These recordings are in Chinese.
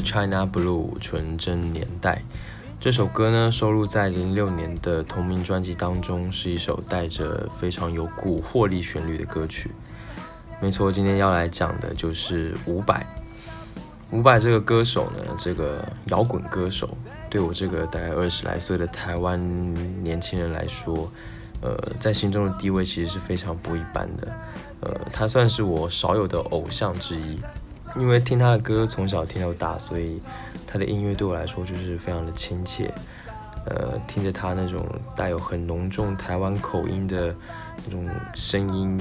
China Blue 纯真年代这首歌呢，收录在零六年的同名专辑当中，是一首带着非常有蛊惑力旋律的歌曲。没错，今天要来讲的就是伍佰。伍佰这个歌手呢，这个摇滚歌手，对我这个大概二十来岁的台湾年轻人来说，呃，在心中的地位其实是非常不一般的。呃，他算是我少有的偶像之一。因为听他的歌从小听到大，所以他的音乐对我来说就是非常的亲切。呃，听着他那种带有很浓重台湾口音的那种声音，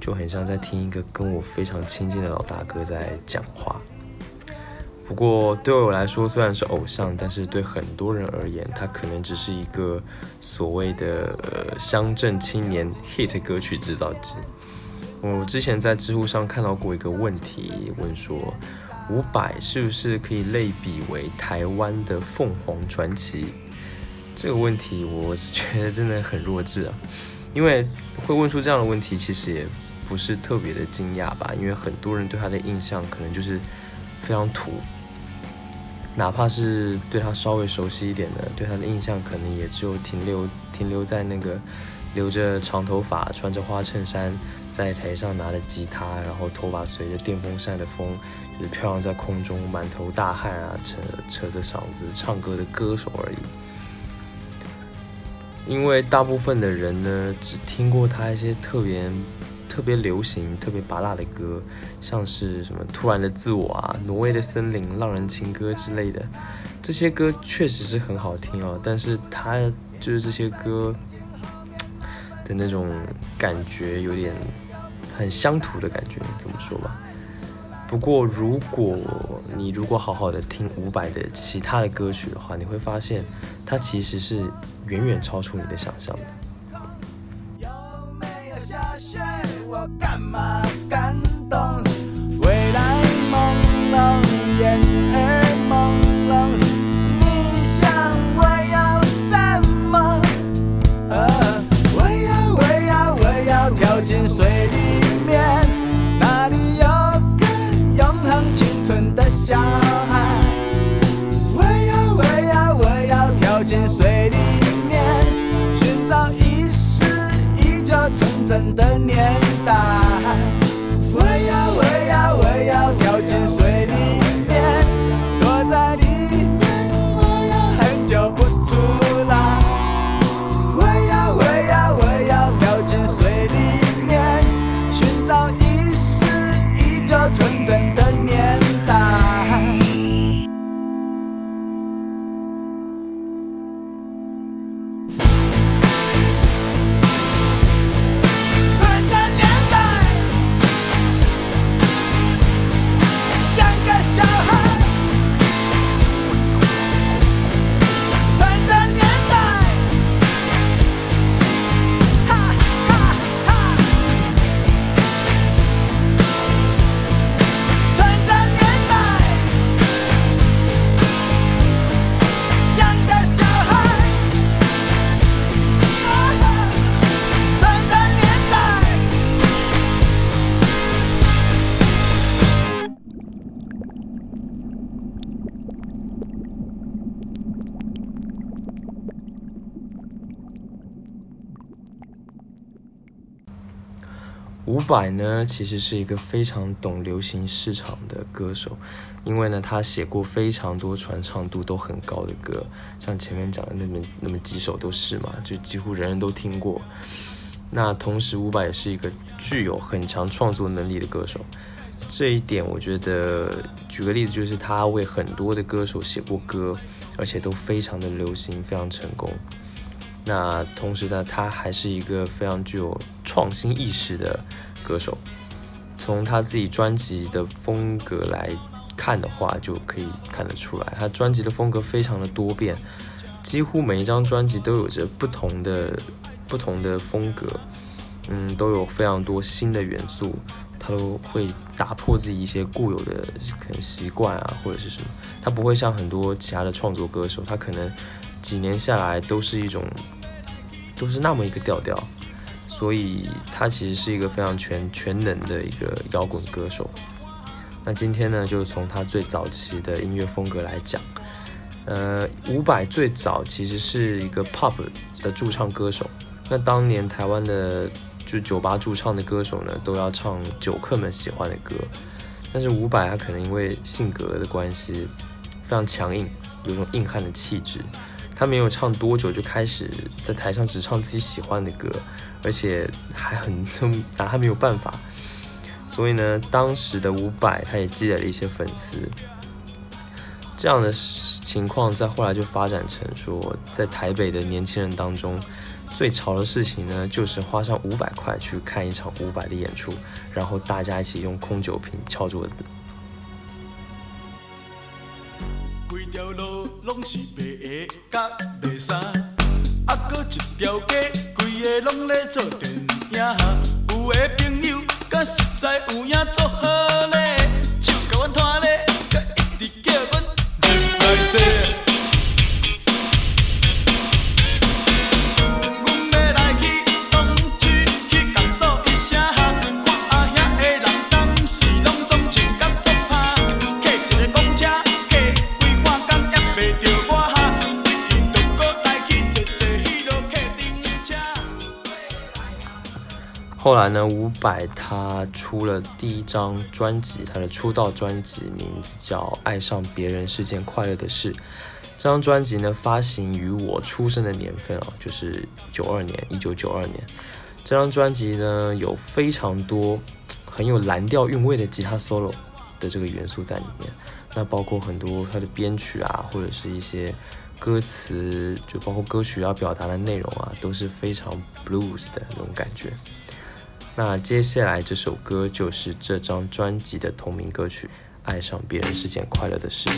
就很像在听一个跟我非常亲近的老大哥在讲话。不过对我来说虽然是偶像，但是对很多人而言，他可能只是一个所谓的呃乡镇青年 hit 歌曲制造机。我之前在知乎上看到过一个问题，问说伍佰是不是可以类比为台湾的凤凰传奇？这个问题我觉得真的很弱智啊，因为会问出这样的问题，其实也不是特别的惊讶吧，因为很多人对他的印象可能就是非常土，哪怕是对他稍微熟悉一点的，对他的印象可能也只有停留停留在那个留着长头发、穿着花衬衫。在台上拿着吉他，然后头发随着电风扇的风，就是飘扬在空中，满头大汗啊，扯扯着嗓子唱歌的歌手而已。因为大部分的人呢，只听过他一些特别特别流行、特别拔辣的歌，像是什么《突然的自我》啊、《挪威的森林》、《浪人情歌》之类的，这些歌确实是很好听哦。但是他就是这些歌的那种感觉，有点。很乡土的感觉，怎么说吧。不过，如果你如果好好的听伍佰的其他的歌曲的话，你会发现，它其实是远远超出你的想象的。感动？未来朦胧，眼年代。我伍佰呢，其实是一个非常懂流行市场的歌手，因为呢，他写过非常多传唱度都很高的歌，像前面讲的那么那么几首都是嘛，就几乎人人都听过。那同时，伍佰也是一个具有很强创作能力的歌手，这一点，我觉得举个例子，就是他为很多的歌手写过歌，而且都非常的流行，非常成功。那同时呢，他还是一个非常具有创新意识的歌手。从他自己专辑的风格来看的话，就可以看得出来，他专辑的风格非常的多变，几乎每一张专辑都有着不同的不同的风格，嗯，都有非常多新的元素，他都会打破自己一些固有的可能习惯啊，或者是什么，他不会像很多其他的创作歌手，他可能几年下来都是一种。都是那么一个调调，所以他其实是一个非常全全能的一个摇滚歌手。那今天呢，就从他最早期的音乐风格来讲，呃，伍佰最早其实是一个 pop 的驻唱歌手。那当年台湾的就酒吧驻唱的歌手呢，都要唱酒客们喜欢的歌，但是伍佰他可能因为性格的关系，非常强硬，有种硬汉的气质。他没有唱多久就开始在台上只唱自己喜欢的歌，而且还很拿他没有办法。所以呢，当时的伍佰他也积累了一些粉丝。这样的情况在后来就发展成说，在台北的年轻人当中，最潮的事情呢，就是花上五百块去看一场伍佰的演出，然后大家一起用空酒瓶敲桌子。条路拢是白鞋甲白衫，啊，搁一条街，规个拢咧做电影。有的朋友，甲实在有影做好咧，手甲阮拖咧，搁一直叫阮入来坐。后来呢，伍佰他出了第一张专辑，他的出道专辑名字叫《爱上别人是件快乐的事》。这张专辑呢，发行于我出生的年份啊，就是九二年，一九九二年。这张专辑呢，有非常多很有蓝调韵味的吉他 solo 的这个元素在里面。那包括很多他的编曲啊，或者是一些歌词，就包括歌曲要表达的内容啊，都是非常 blues 的那种感觉。那接下来这首歌就是这张专辑的同名歌曲，《爱上别人是件快乐的事》。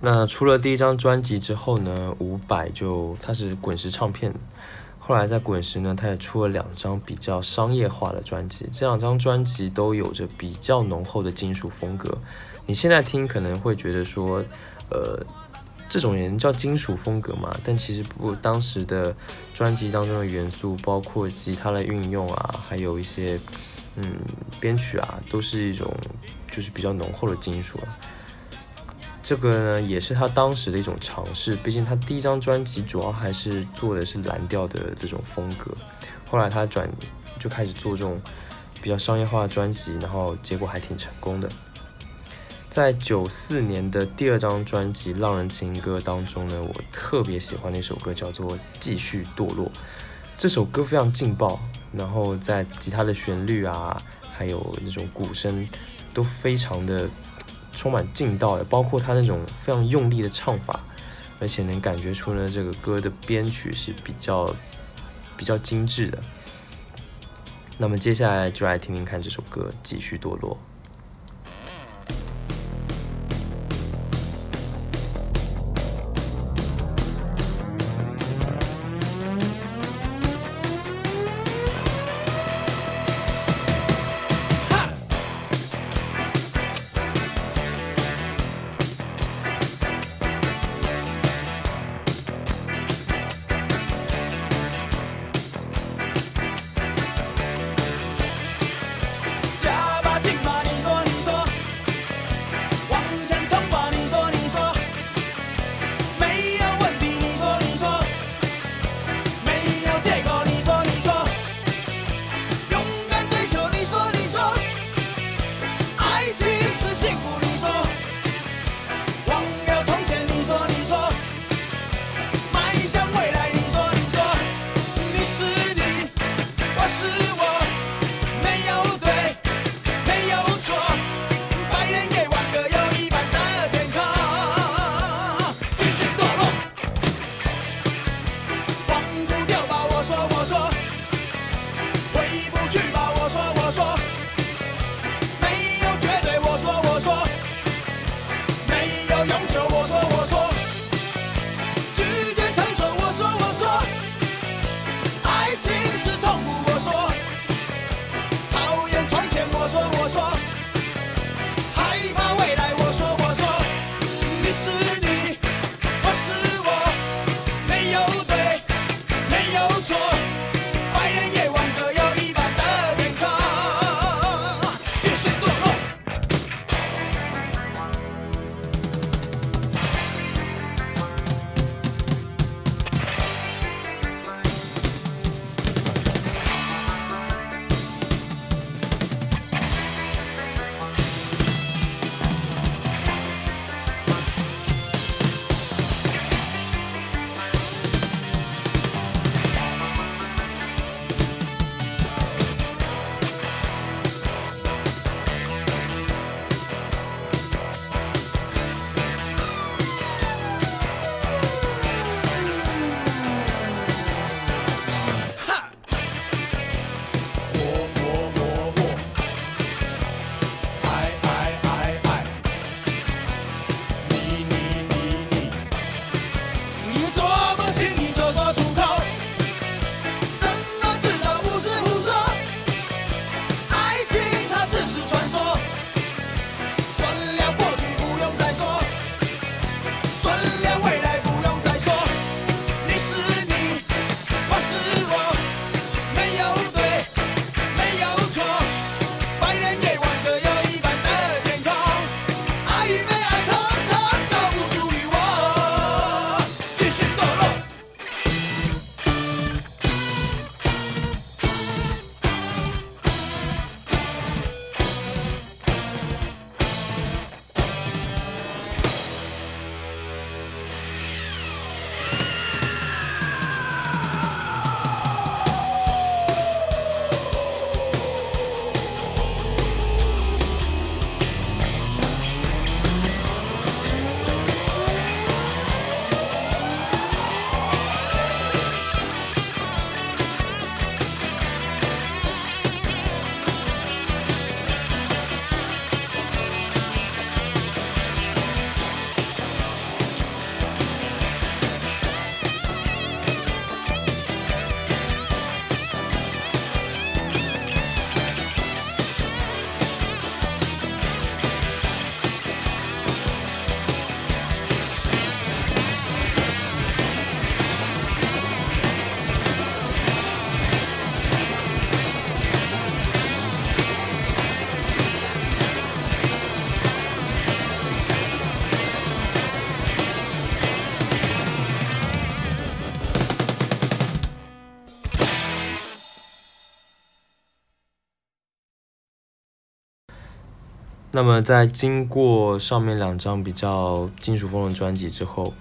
那出了第一张专辑之后呢，伍佰就他是滚石唱片，后来在滚石呢，他也出了两张比较商业化的专辑，这两张专辑都有着比较浓厚的金属风格。你现在听可能会觉得说，呃，这种人叫金属风格嘛？但其实不，当时的专辑当中的元素，包括吉他的运用啊，还有一些嗯编曲啊，都是一种就是比较浓厚的金属啊。这个呢，也是他当时的一种尝试。毕竟他第一张专辑主要还是做的是蓝调的这种风格，后来他转就开始做这种比较商业化的专辑，然后结果还挺成功的。在九四年的第二张专辑《浪人情歌》当中呢，我特别喜欢的一首歌叫做《继续堕落》。这首歌非常劲爆，然后在吉他的旋律啊，还有那种鼓声都非常的充满劲道的，包括他那种非常用力的唱法，而且能感觉出呢这个歌的编曲是比较比较精致的。那么接下来就来听听看这首歌《继续堕落》。那么在经过上面两张比较金属风的专辑之后，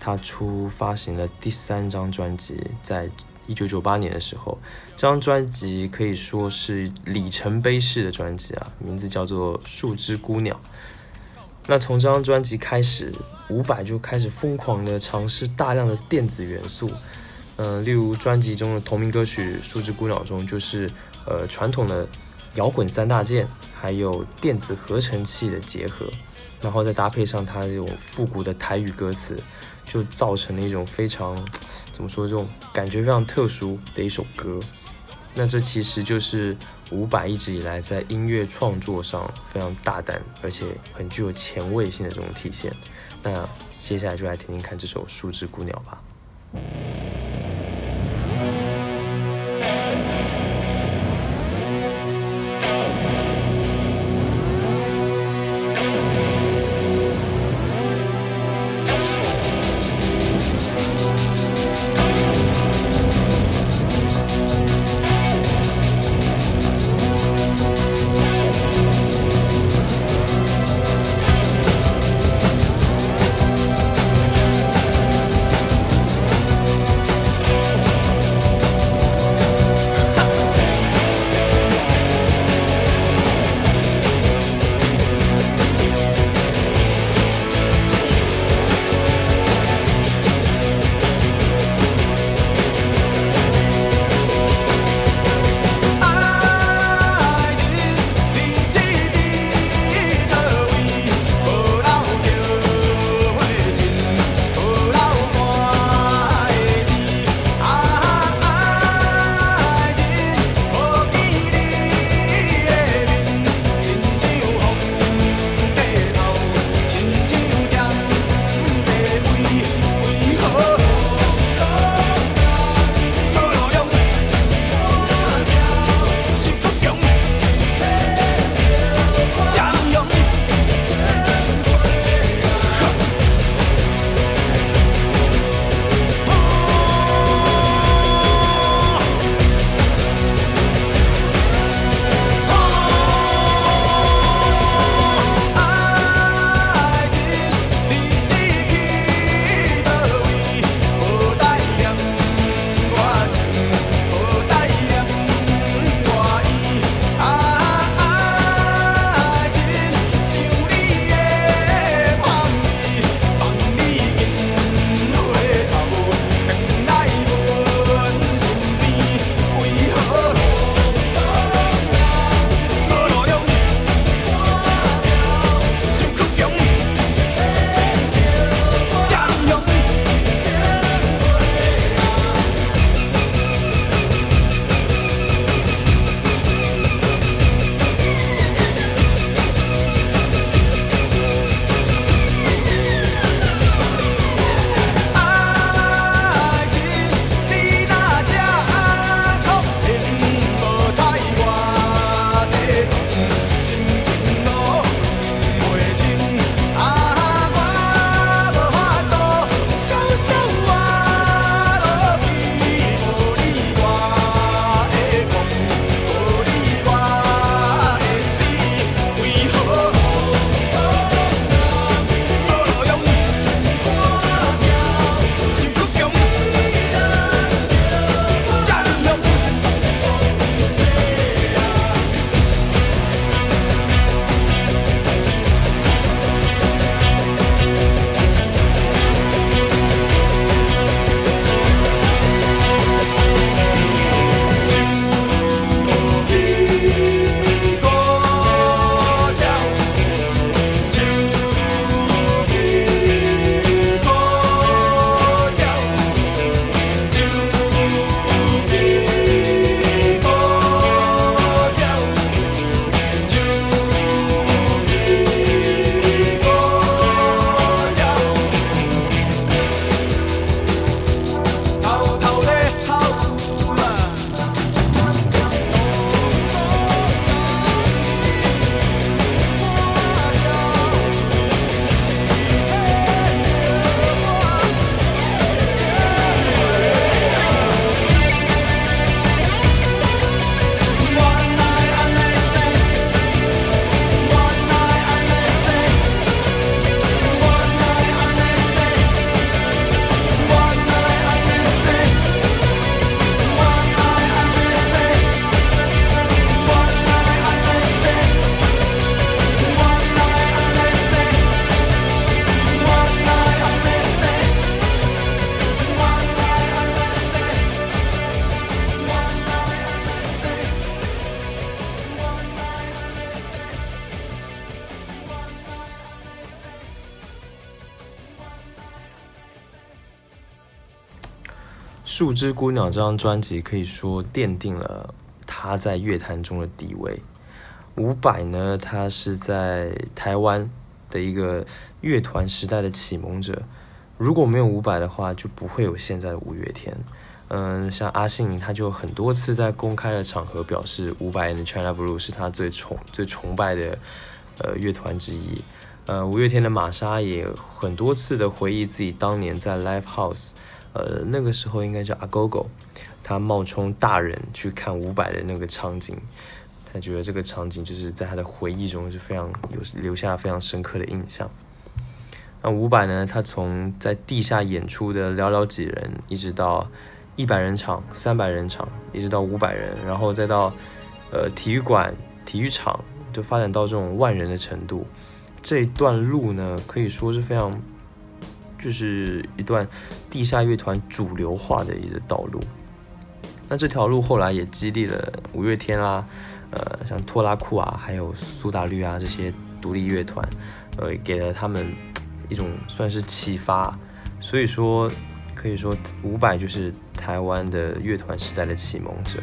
他出发行了第三张专辑，在一九九八年的时候，这张专辑可以说是里程碑式的专辑啊，名字叫做《树枝姑娘》。那从这张专辑开始，伍佰就开始疯狂的尝试大量的电子元素，嗯，例如专辑中的同名歌曲《树枝姑娘》中，就是呃传统的摇滚三大件。还有电子合成器的结合，然后再搭配上它这种复古的台语歌词，就造成了一种非常怎么说这种感觉非常特殊的一首歌。那这其实就是伍佰一直以来在音乐创作上非常大胆而且很具有前卫性的这种体现。那接下来就来听听看这首《树枝孤鸟》吧。树枝姑娘》这张专辑可以说奠定了他在乐坛中的地位。伍佰呢，他是在台湾的一个乐团时代的启蒙者。如果没有伍佰的话，就不会有现在的五月天。嗯，像阿信，他就很多次在公开的场合表示，伍佰的 China Blue 是他最崇最崇拜的呃乐团之一。呃，五月天的玛莎也很多次的回忆自己当年在 Live House，呃，那个时候应该叫阿狗狗他冒充大人去看伍佰的那个场景，他觉得这个场景就是在他的回忆中是非常有留下非常深刻的印象。那伍佰呢？他从在地下演出的寥寥几人，一直到一百人场、三百人场，一直到五百人，然后再到呃体育馆、体育场，就发展到这种万人的程度。这一段路呢，可以说是非常，就是一段地下乐团主流化的一个道路。那这条路后来也激励了五月天啦，呃，像拖拉库啊，还有苏打绿啊这些独立乐团，呃，给了他们。一种算是启发，所以说可以说伍佰就是台湾的乐团时代的启蒙者。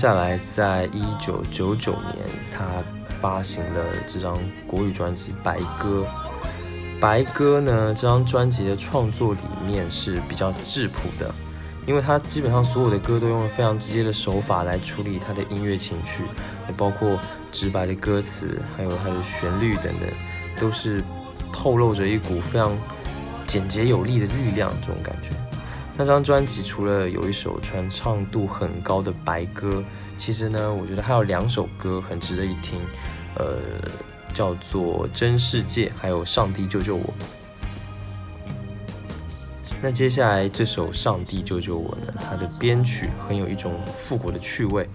下来，在一九九九年，他发行了这张国语专辑《白鸽》。《白鸽》呢，这张专辑的创作理念是比较质朴的，因为他基本上所有的歌都用了非常直接的手法来处理他的音乐情绪，也包括直白的歌词，还有它的旋律等等，都是透露着一股非常简洁有力的力量，这种感觉。那张专辑除了有一首传唱度很高的白歌，其实呢，我觉得还有两首歌很值得一听，呃，叫做《真世界》还有《上帝救救我》。那接下来这首《上帝救救我》呢，它的编曲很有一种复古的趣味，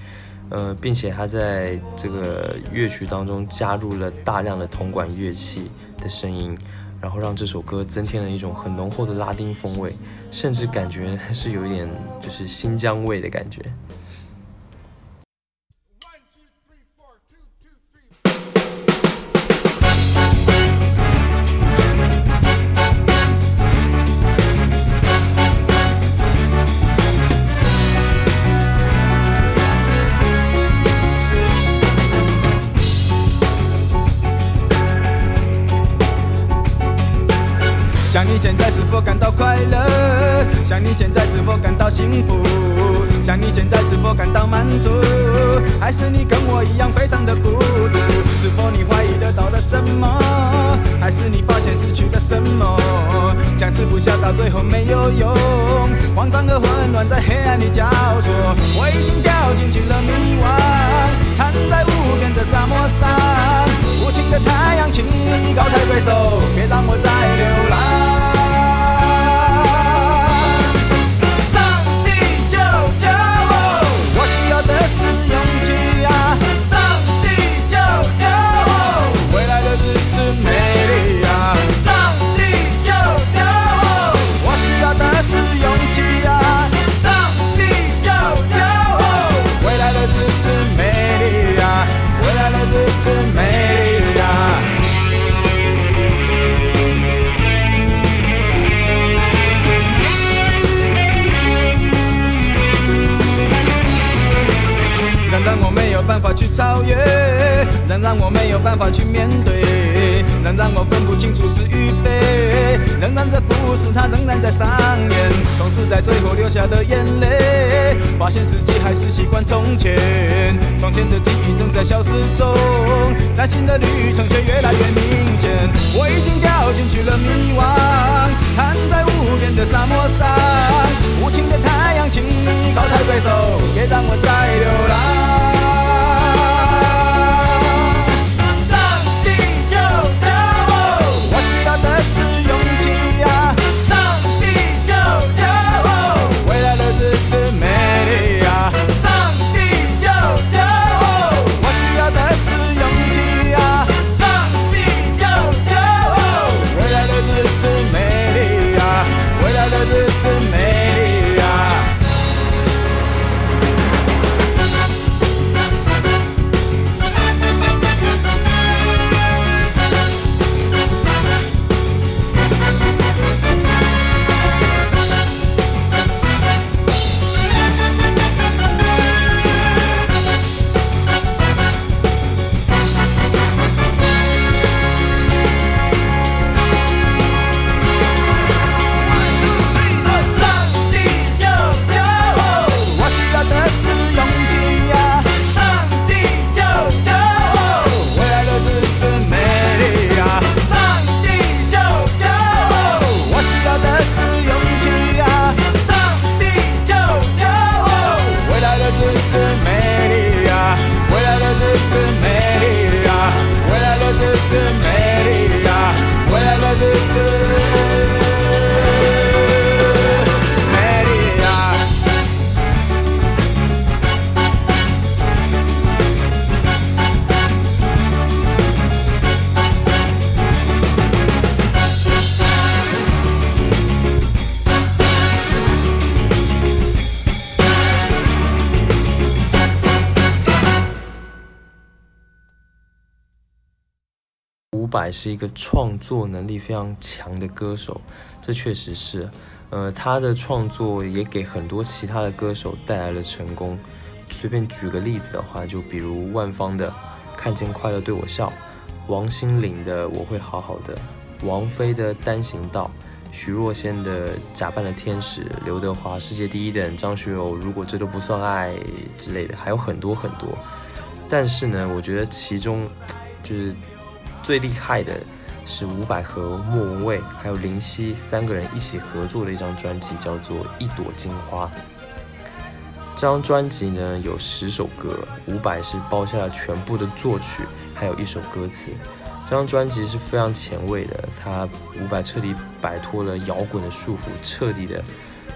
呃，并且它在这个乐曲当中加入了大量的铜管乐器的声音。然后让这首歌增添了一种很浓厚的拉丁风味，甚至感觉是有一点就是新疆味的感觉。是否感到快乐想你现在是否感到幸福？想你现在是否感到满足？还是你跟我一样非常的孤独？是否你怀疑得到了什么？还是你发现失去了什么？僵持不下，到最后没有用，慌张和混乱在黑暗里交错。我已经掉进去了迷惘，躺在无边的沙漠上，无情的太阳，请你高抬贵手，别让我再流浪。办法去面对，仍让我分不清楚是与非，仍然这故事它仍然在上演，总是在最后流下的眼泪，发现自己还是习惯从前，从前的记忆正在消失中，崭新的旅程却越来越明显，我已经掉进去了迷惘，躺在无边的沙漠上，无情的太阳，请你高抬贵手，别让我再流浪。伍佰是一个创作能力非常强的歌手，这确实是。呃，他的创作也给很多其他的歌手带来了成功。随便举个例子的话，就比如万芳的《看见快乐对我笑》，王心凌的《我会好好的》，王菲的《单行道》，徐若瑄的《假扮的天使》，刘德华《世界第一等》，张学友《如果这都不算爱》之类的，还有很多很多。但是呢，我觉得其中就是最厉害的是伍佰和莫文蔚还有林夕三个人一起合作的一张专辑，叫做《一朵金花》。这张专辑呢有十首歌，伍佰是包下了全部的作曲，还有一首歌词。这张专辑是非常前卫的，他伍佰彻底摆脱了摇滚的束缚，彻底的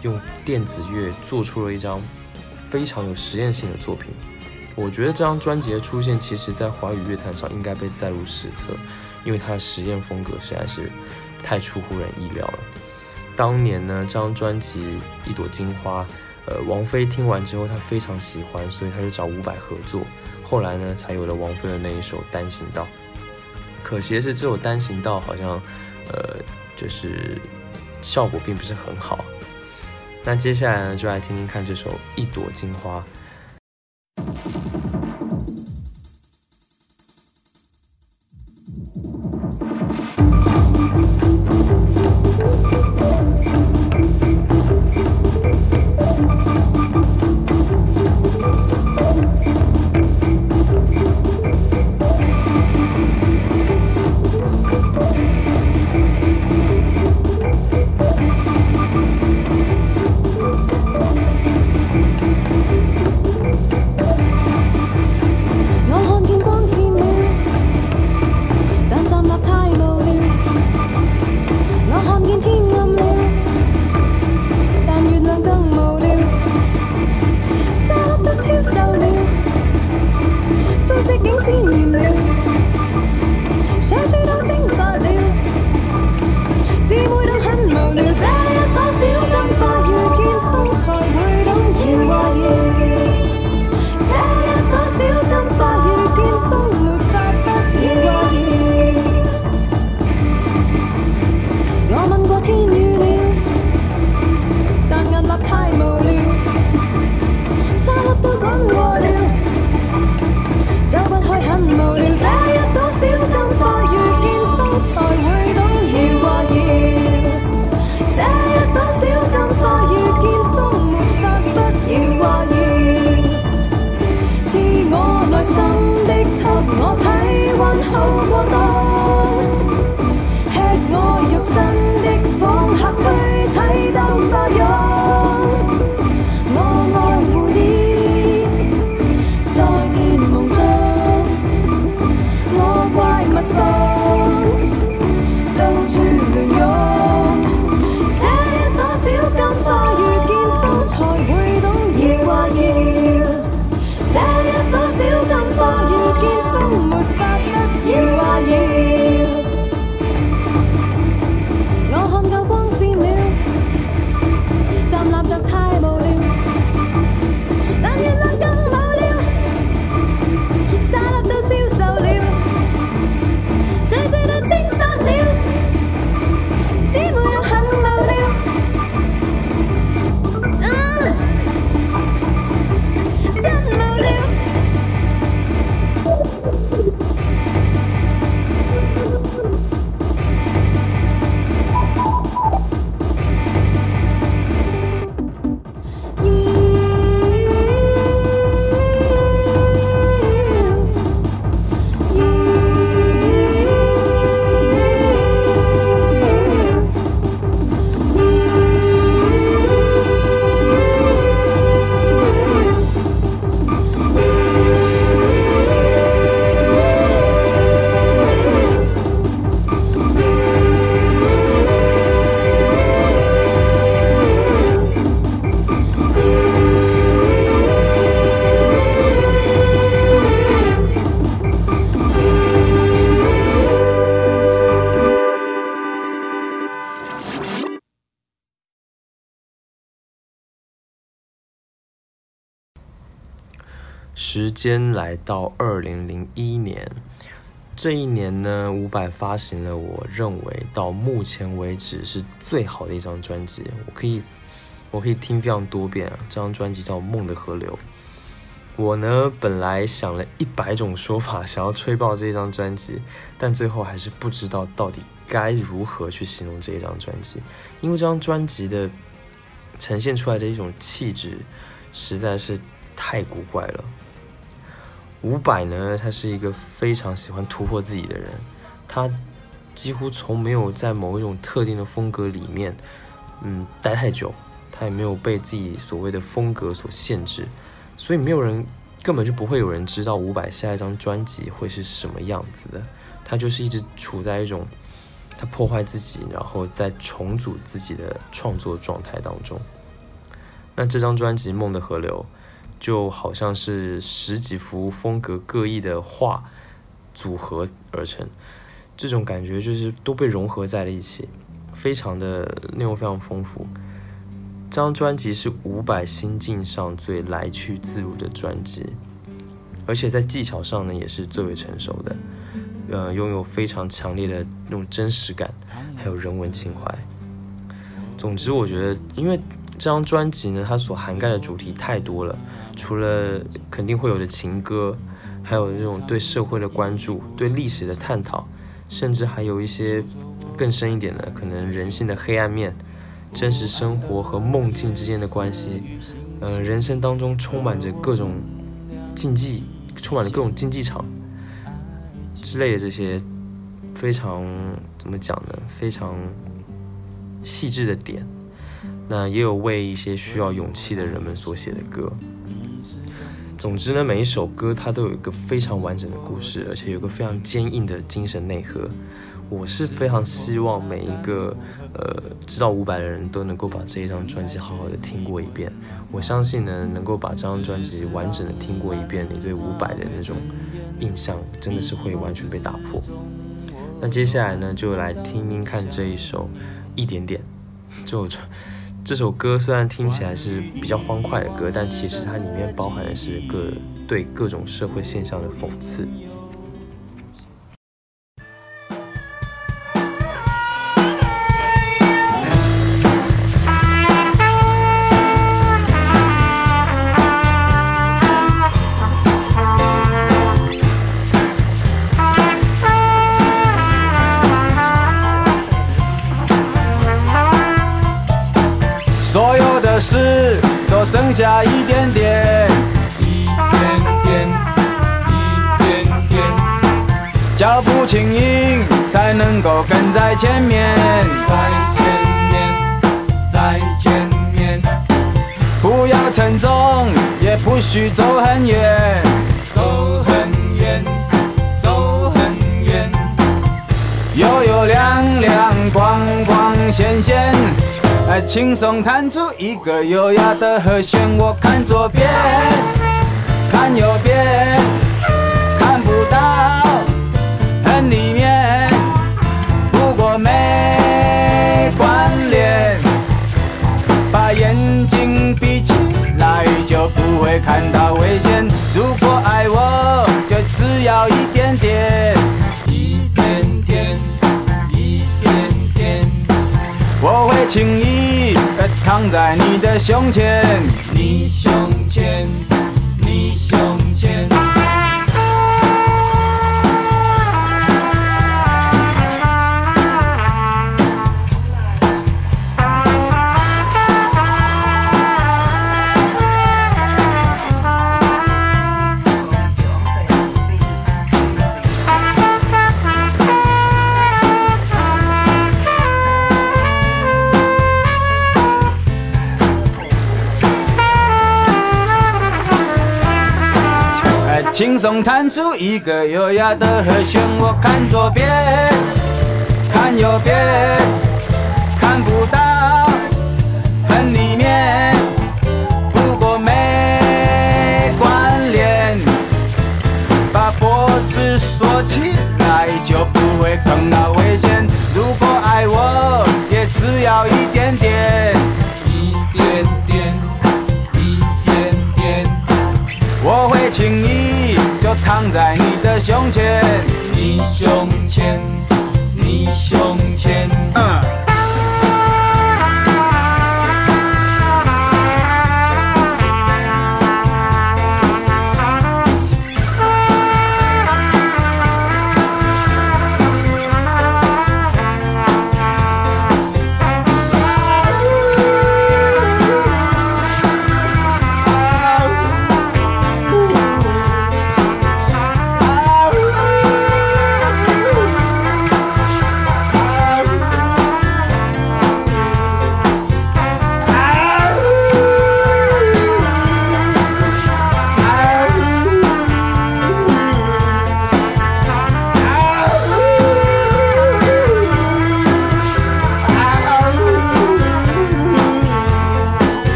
用电子乐做出了一张非常有实验性的作品。我觉得这张专辑的出现，其实在华语乐坛上应该被载入史册，因为它的实验风格实在是太出乎人意料了。当年呢，这张专辑《一朵金花》，呃，王菲听完之后，她非常喜欢，所以她就找伍佰合作。后来呢，才有了王菲的那一首《单行道》。可惜的是，这首《单行道》好像，呃，就是效果并不是很好。那接下来呢，就来听听看这首《一朵金花》。间来到二零零一年，这一年呢，伍佰发行了我认为到目前为止是最好的一张专辑，我可以我可以听非常多遍啊。这张专辑叫《梦的河流》。我呢，本来想了一百种说法，想要吹爆这一张专辑，但最后还是不知道到底该如何去形容这一张专辑，因为这张专辑的呈现出来的一种气质实在是太古怪了。伍佰呢，他是一个非常喜欢突破自己的人，他几乎从没有在某一种特定的风格里面，嗯，待太久，他也没有被自己所谓的风格所限制。所以没有人，根本就不会有人知道伍佰下一张专辑会是什么样子的。他就是一直处在一种他破坏自己，然后再重组自己的创作状态当中。那这张专辑《梦的河流》就好像是十几幅风格各异的画组合而成，这种感觉就是都被融合在了一起，非常的内容非常丰富。这张专辑是伍佰心境上最来去自如的专辑，而且在技巧上呢也是最为成熟的，呃，拥有非常强烈的那种真实感，还有人文情怀。总之，我觉得，因为这张专辑呢，它所涵盖的主题太多了，除了肯定会有的情歌，还有那种对社会的关注、对历史的探讨，甚至还有一些更深一点的，可能人性的黑暗面。真实生活和梦境之间的关系，呃，人生当中充满着各种竞技，充满着各种竞技场之类的这些非常怎么讲呢？非常细致的点。那也有为一些需要勇气的人们所写的歌。总之呢，每一首歌它都有一个非常完整的故事，而且有个非常坚硬的精神内核。我是非常希望每一个呃知道伍佰的人都能够把这一张专辑好好的听过一遍。我相信呢，能够把这张专辑完整的听过一遍，你对伍佰的那种印象真的是会完全被打破。那接下来呢，就来听听看这一首一点点。就这首歌虽然听起来是比较欢快的歌，但其实它里面包含的是各对各种社会现象的讽刺。在前面，在前面，在前面，不要沉重，也不许走很远，走很远，走很远，悠悠亮亮，光光鲜鲜。轻松弹出一个优雅的和弦，我看左边，看右边，眼睛闭起来就不会看到危险。如果爱我，就只要一点点，一点点，一点点，我会轻易的。躺在你的胸前，你胸前，你胸前。轻松弹出一个优雅的和弦，我看左边，看右边，看不到很里面，不过没关联。把脖子缩起来就不会碰到危险。如果爱我，也只要一点点，前，你胸前，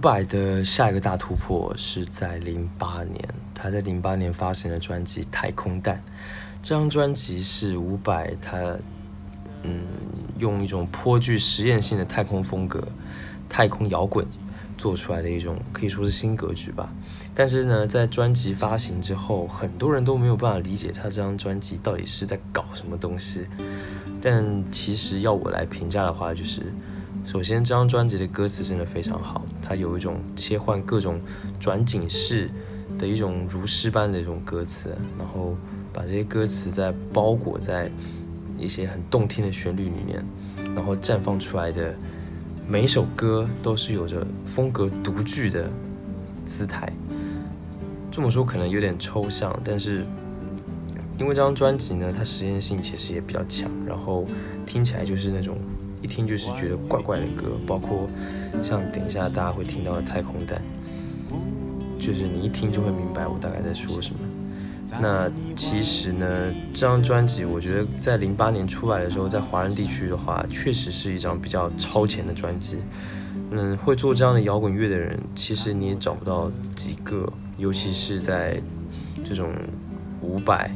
伍佰的下一个大突破是在零八年，他在零八年发行了专辑《太空蛋》。这张专辑是伍佰他嗯用一种颇具实验性的太空风格、太空摇滚做出来的一种可以说是新格局吧。但是呢，在专辑发行之后，很多人都没有办法理解他这张专辑到底是在搞什么东西。但其实要我来评价的话，就是首先这张专辑的歌词真的非常好，它有一种切换各种转景式的一种如诗般的一种歌词，然后把这些歌词再包裹在一些很动听的旋律里面，然后绽放出来的每一首歌都是有着风格独具的姿态。这么说可能有点抽象，但是。因为这张专辑呢，它实验性其实也比较强，然后听起来就是那种一听就是觉得怪怪的歌，包括像等一下大家会听到的《太空蛋》，就是你一听就会明白我大概在说什么。那其实呢，这张专辑我觉得在零八年出来的时候，在华人地区的话，确实是一张比较超前的专辑。嗯，会做这样的摇滚乐的人，其实你也找不到几个，尤其是在这种五百。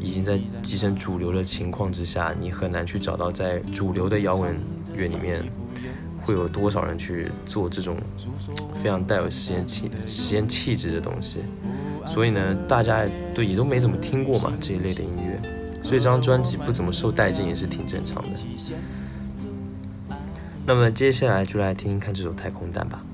已经在跻身主流的情况之下，你很难去找到在主流的摇滚乐里面会有多少人去做这种非常带有实验气、实验气质的东西。所以呢，大家对也都没怎么听过嘛这一类的音乐，所以这张专辑不怎么受待见也是挺正常的。那么接下来就来听听看这首《太空蛋》吧。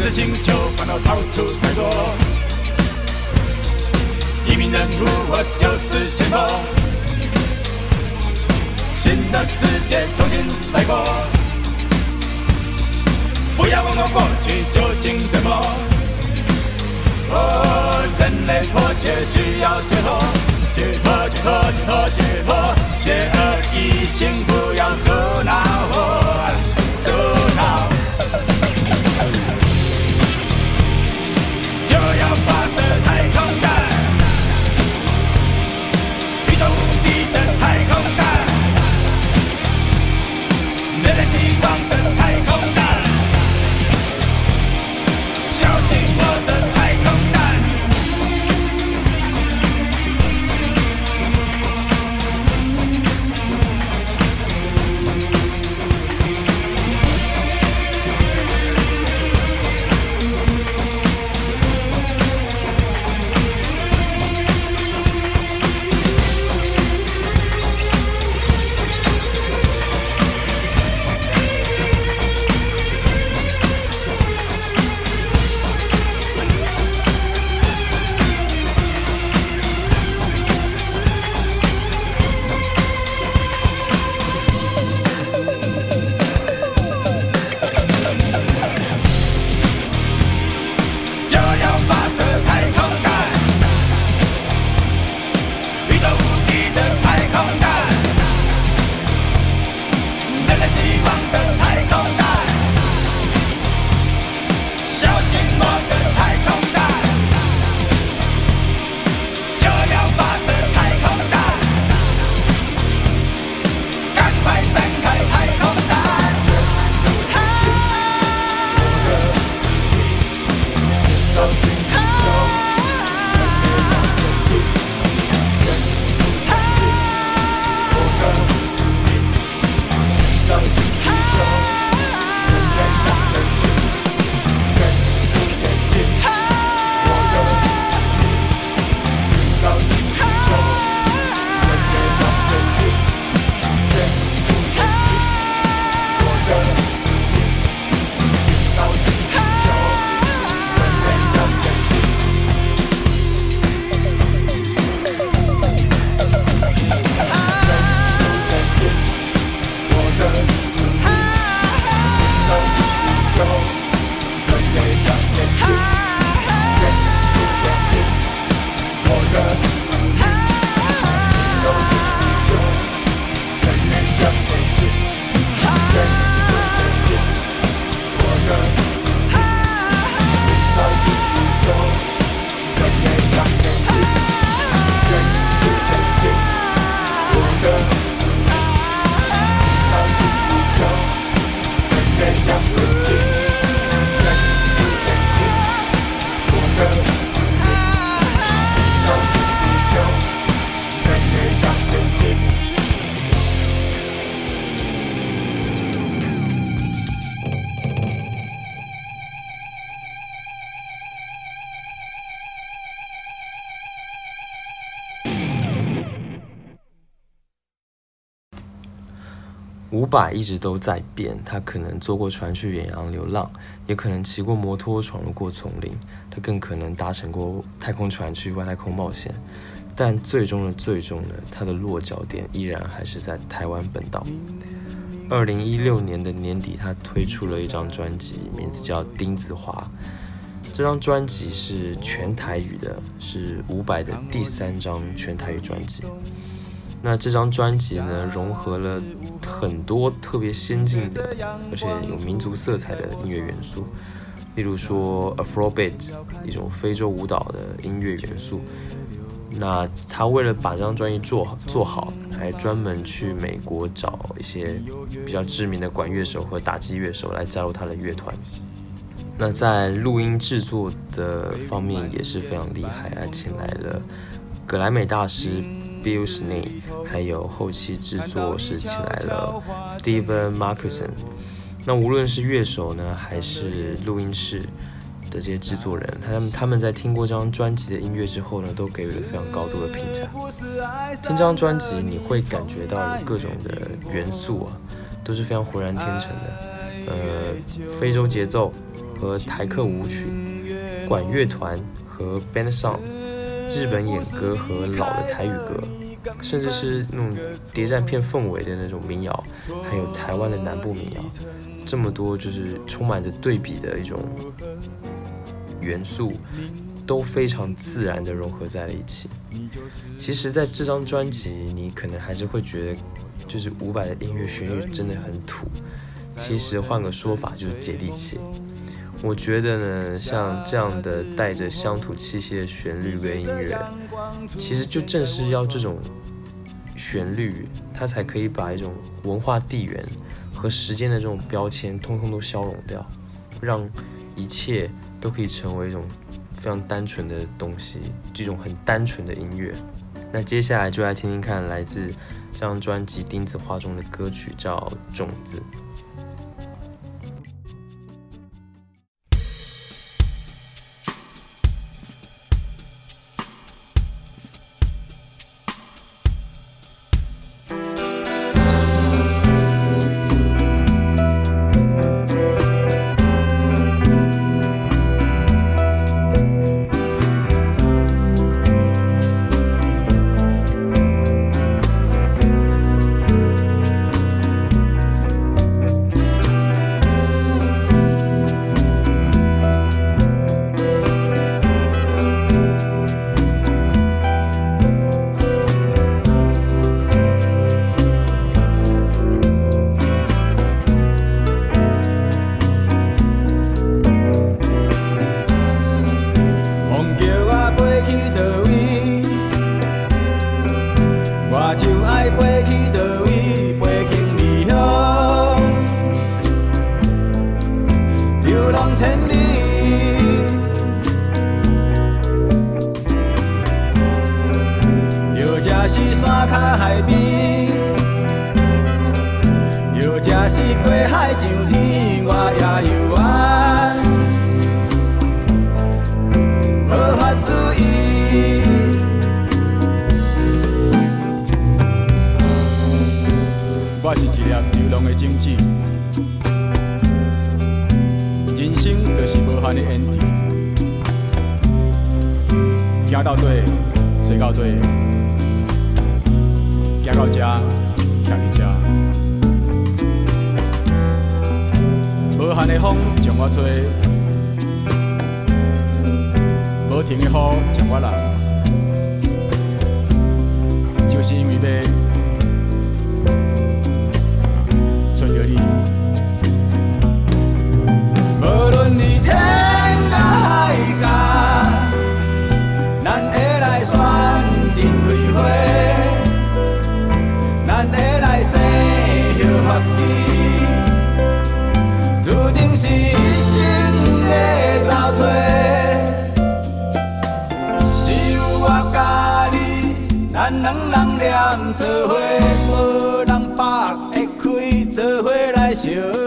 蓝色星球烦恼超出太多，一名任务我就是前锋，新的世界重新来过。不要问我过去究竟怎么？哦，人类迫切需要解脱，解脱，解脱，解脱，解脱，邪恶异心不要阻挠我，伍佰一直都在变，他可能坐过船去远洋流浪，也可能骑过摩托闯入过丛林，他更可能搭乘过太空船去外太空冒险。但最终的最终呢，他的落脚点依然还是在台湾本岛。二零一六年的年底，他推出了一张专辑，名字叫《丁子华》。这张专辑是全台语的，是伍佰的第三张全台语专辑。那这张专辑呢，融合了很多特别先进的，而且有民族色彩的音乐元素，例如说 Afrobeat 一种非洲舞蹈的音乐元素。那他为了把这张专辑做好做好，还专门去美国找一些比较知名的管乐手和打击乐手来加入他的乐团。那在录音制作的方面也是非常厉害，还请来了格莱美大师 Bill Schnee，还有后期制作是请来了 Steven Markuson。那无论是乐手呢，还是录音室的这些制作人，他们他们在听过这张专辑的音乐之后呢，都给予了非常高度的评价。听这张专辑，你会感觉到有各种的元素啊，都是非常浑然天成的。呃，非洲节奏和台客舞曲，管乐团和 band song，日本演歌和老的台语歌，甚至是那种谍战片氛围的那种民谣，还有台湾的南部民谣，这么多就是充满着对比的一种元素，都非常自然的融合在了一起。其实，在这张专辑，你可能还是会觉得，就是伍佰的音乐旋律真的很土。其实换个说法，就是接地气。我觉得呢，像这样的带着乡土气息的旋律跟音乐，其实就正是要这种旋律，它才可以把一种文化地缘和时间的这种标签通通都消融掉，让一切都可以成为一种非常单纯的东西，这种很单纯的音乐。那接下来就来听听看来自这张专辑《钉子画》中的歌曲，叫《种子》。风将我吹，无停的雨将我淋，就是因为你，穿着你，无论你天。做伙无人放会开，做伙来相。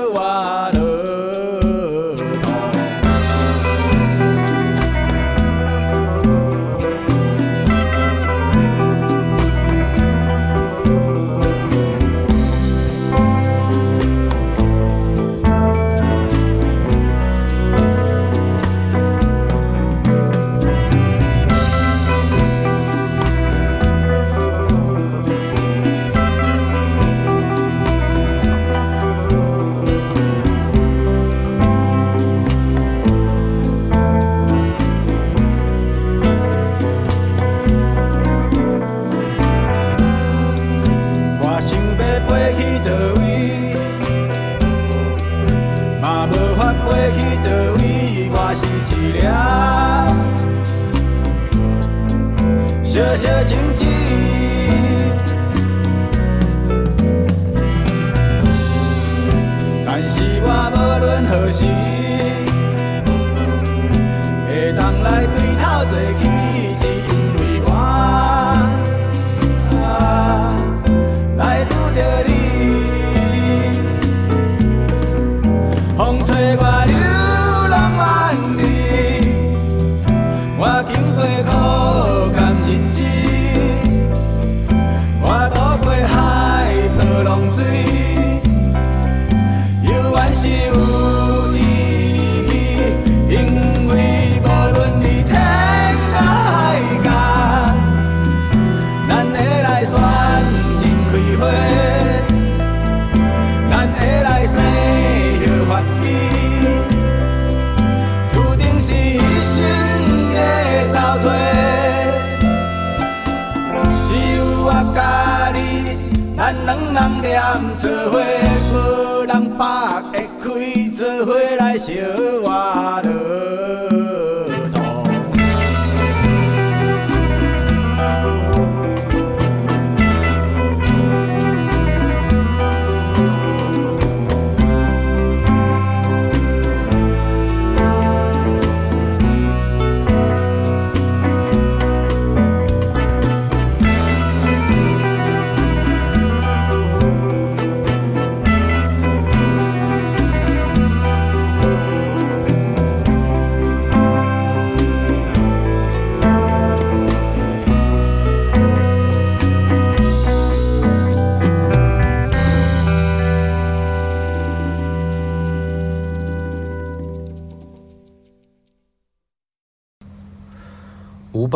算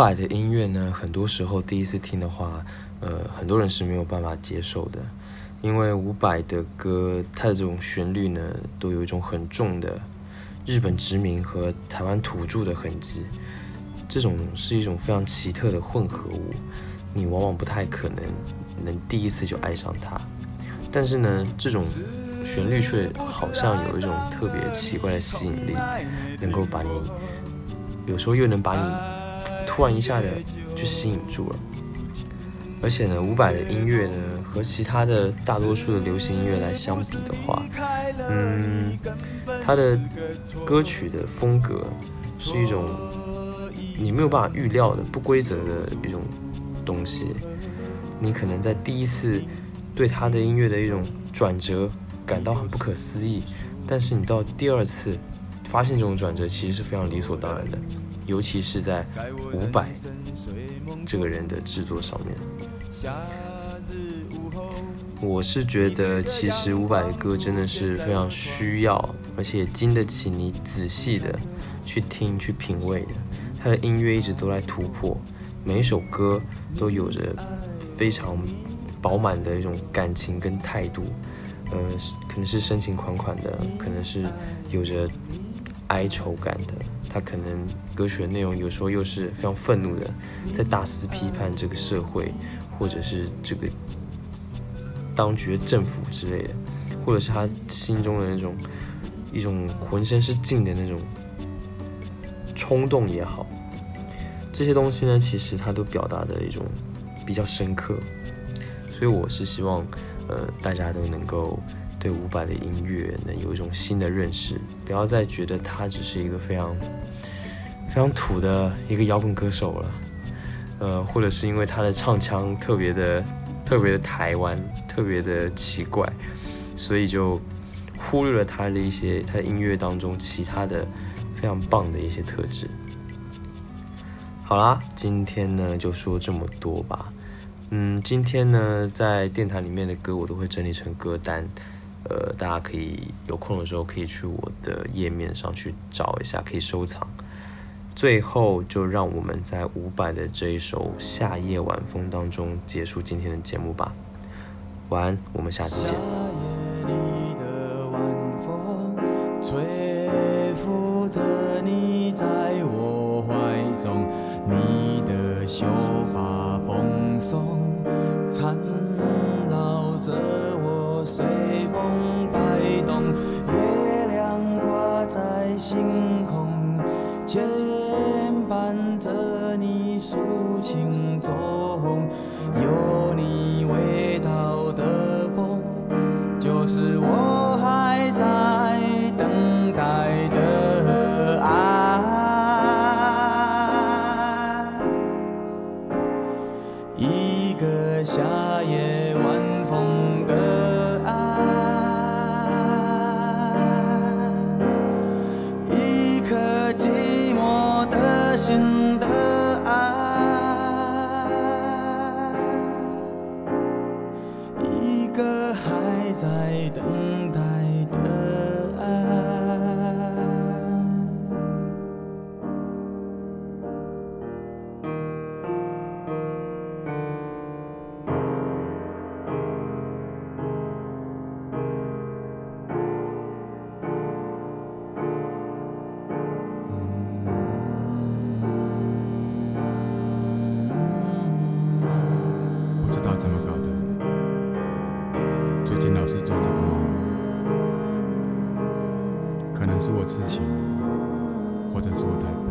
伍佰的音乐呢，很多时候第一次听的话，呃，很多人是没有办法接受的，因为伍佰的歌，它的这种旋律呢，都有一种很重的日本殖民和台湾土著的痕迹，这种是一种非常奇特的混合物，你往往不太可能能第一次就爱上它，但是呢，这种旋律却好像有一种特别奇怪的吸引力，能够把你，有时候又能把你。突然一下的就吸引住了，而且呢，伍佰的音乐呢和其他的大多数的流行音乐来相比的话，嗯，他的歌曲的风格是一种你没有办法预料的不规则的一种东西，你可能在第一次对他的音乐的一种转折感到很不可思议，但是你到第二次发现这种转折其实是非常理所当然的。尤其是在伍佰这个人的制作上面，我是觉得其实伍佰的歌真的是非常需要，而且经得起你仔细的去听、去品味的。他的音乐一直都在突破，每一首歌都有着非常饱满的一种感情跟态度，呃，可能是深情款款的，可能是有着哀愁感的。他可能歌曲的内容有时候又是非常愤怒的，在大肆批判这个社会，或者是这个当局政府之类的，或者是他心中的那种一种浑身是劲的那种冲动也好，这些东西呢，其实他都表达的一种比较深刻，所以我是希望，呃，大家都能够。对伍佰的音乐能有一种新的认识，不要再觉得他只是一个非常非常土的一个摇滚歌手了，呃，或者是因为他的唱腔特别的特别的台湾，特别的奇怪，所以就忽略了他的一些他音乐当中其他的非常棒的一些特质。好啦，今天呢就说这么多吧。嗯，今天呢在电台里面的歌我都会整理成歌单。呃，大家可以有空的时候可以去我的页面上去找一下，可以收藏。最后，就让我们在伍佰的这一首《夏夜晚风》当中结束今天的节目吧。晚安，我们下次见。缠绕着我随是我痴情，或者是我太笨。